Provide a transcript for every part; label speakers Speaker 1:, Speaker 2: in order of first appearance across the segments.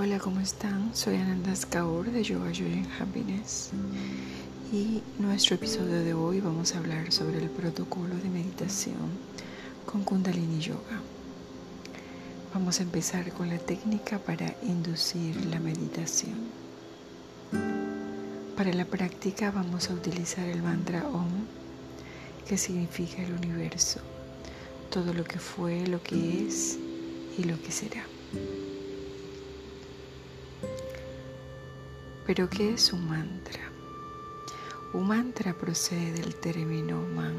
Speaker 1: Hola, ¿cómo están? Soy Anandas Kaur de Yoga Joy Happiness y nuestro episodio de hoy vamos a hablar sobre el protocolo de meditación con Kundalini Yoga. Vamos a empezar con la técnica para inducir la meditación. Para la práctica vamos a utilizar el mantra OM, que significa el universo, todo lo que fue, lo que es y lo que será. Pero ¿qué es un mantra? Un mantra procede del término man,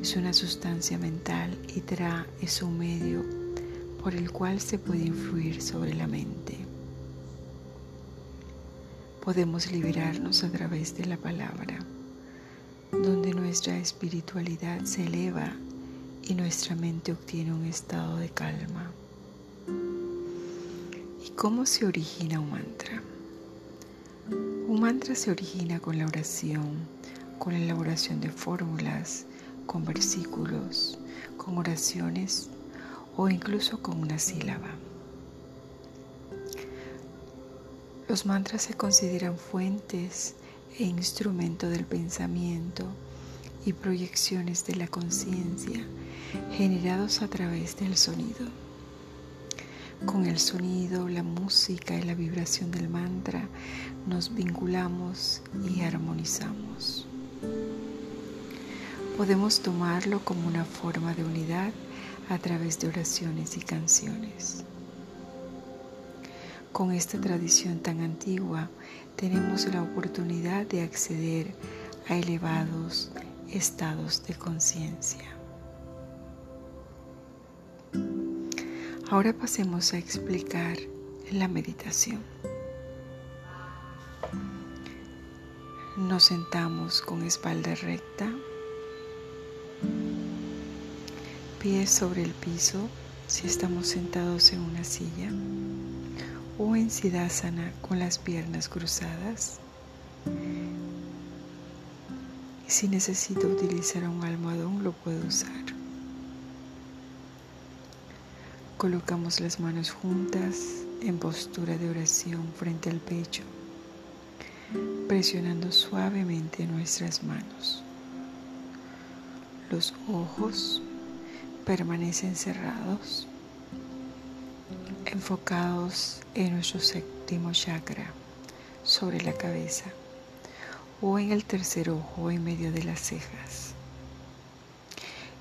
Speaker 1: es una sustancia mental y tra es un medio por el cual se puede influir sobre la mente. Podemos liberarnos a través de la palabra, donde nuestra espiritualidad se eleva y nuestra mente obtiene un estado de calma. ¿Y cómo se origina un mantra? Un mantra se origina con la oración, con la elaboración de fórmulas, con versículos, con oraciones o incluso con una sílaba. Los mantras se consideran fuentes e instrumento del pensamiento y proyecciones de la conciencia generados a través del sonido. Con el sonido, la música y la vibración del mantra nos vinculamos y armonizamos. Podemos tomarlo como una forma de unidad a través de oraciones y canciones. Con esta tradición tan antigua tenemos la oportunidad de acceder a elevados estados de conciencia. Ahora pasemos a explicar la meditación. Nos sentamos con espalda recta, pies sobre el piso si estamos sentados en una silla o en Siddhasana con las piernas cruzadas. Si necesito utilizar un almohadón lo puedo usar. Colocamos las manos juntas en postura de oración frente al pecho, presionando suavemente nuestras manos. Los ojos permanecen cerrados, enfocados en nuestro séptimo chakra sobre la cabeza o en el tercer ojo en medio de las cejas.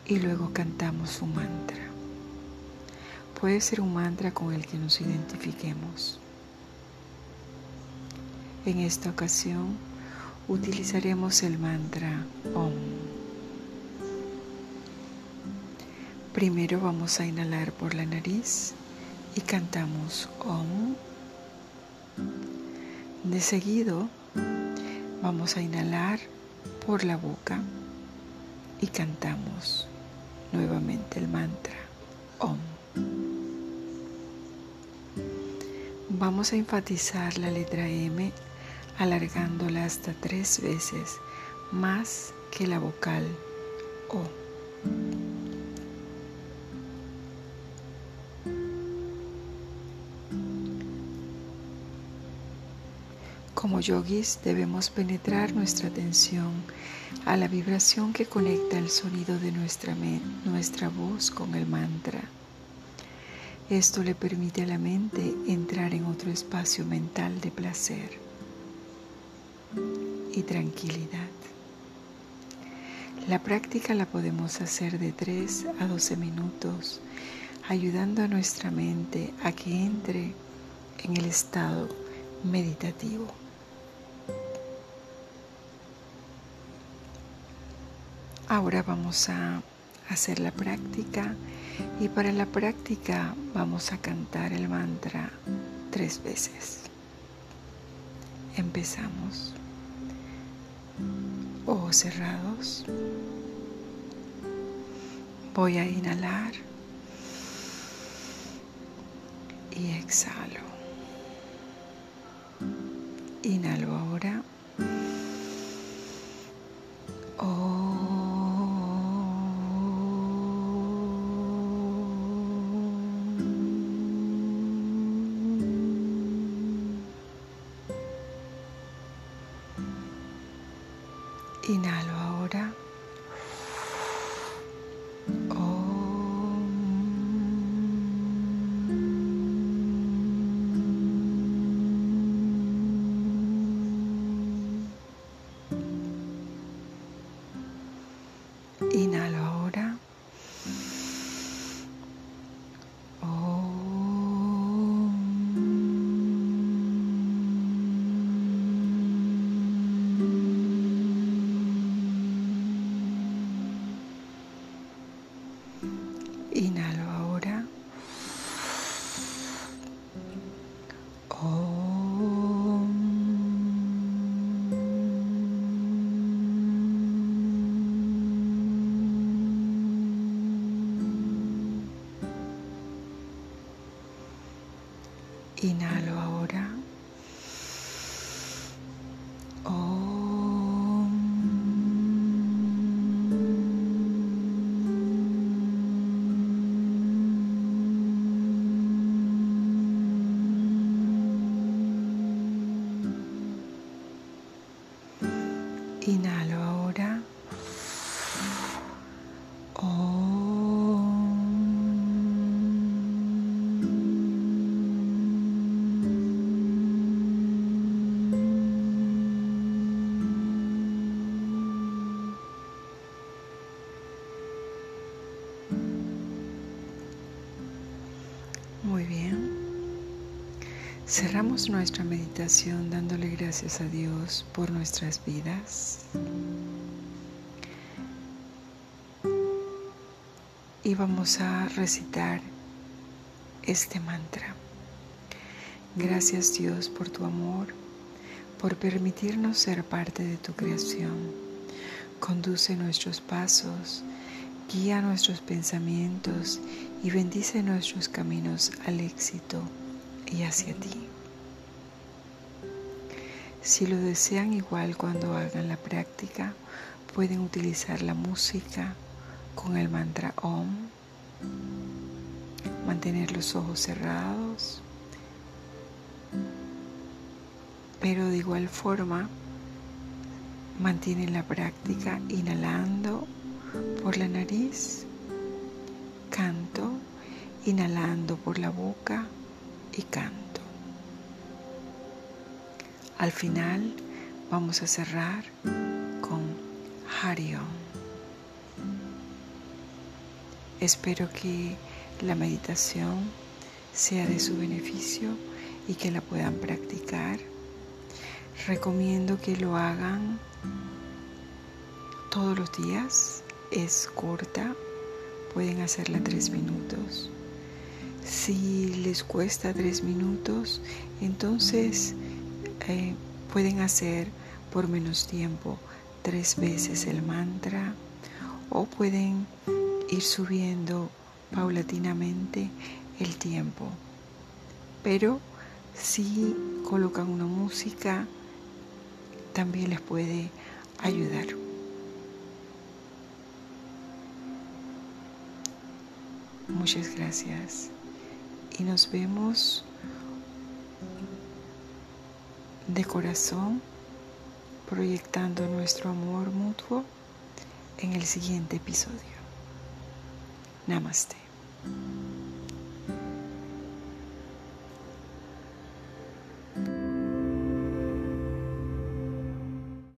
Speaker 1: Y luego cantamos un mantra. Puede ser un mantra con el que nos identifiquemos. En esta ocasión utilizaremos el mantra OM. Primero vamos a inhalar por la nariz y cantamos OM. De seguido vamos a inhalar por la boca y cantamos nuevamente el mantra OM. Vamos a enfatizar la letra M alargándola hasta tres veces más que la vocal O. Como yogis debemos penetrar nuestra atención a la vibración que conecta el sonido de nuestra, nuestra voz con el mantra. Esto le permite a la mente entrar en otro espacio mental de placer y tranquilidad. La práctica la podemos hacer de 3 a 12 minutos, ayudando a nuestra mente a que entre en el estado meditativo. Ahora vamos a hacer la práctica y para la práctica vamos a cantar el mantra tres veces. Empezamos. Ojos cerrados. Voy a inhalar y exhalo. Inhalo ahora. Inhalo ahora. Inhalo ahora. Inhalo ahora. Inhalo Cerramos nuestra meditación dándole gracias a Dios por nuestras vidas. Y vamos a recitar este mantra. Gracias Dios por tu amor, por permitirnos ser parte de tu creación. Conduce nuestros pasos Guía nuestros pensamientos y bendice nuestros caminos al éxito y hacia ti. Si lo desean igual cuando hagan la práctica, pueden utilizar la música con el mantra OM, mantener los ojos cerrados, pero de igual forma mantienen la práctica inhalando por la nariz, canto, inhalando por la boca y canto. Al final vamos a cerrar con Harion. Espero que la meditación sea de su beneficio y que la puedan practicar. Recomiendo que lo hagan todos los días es corta, pueden hacerla tres minutos. Si les cuesta tres minutos, entonces eh, pueden hacer por menos tiempo tres veces el mantra o pueden ir subiendo paulatinamente el tiempo. Pero si colocan una música, también les puede ayudar. Muchas gracias y nos vemos de corazón proyectando nuestro amor mutuo en el siguiente episodio. Namaste.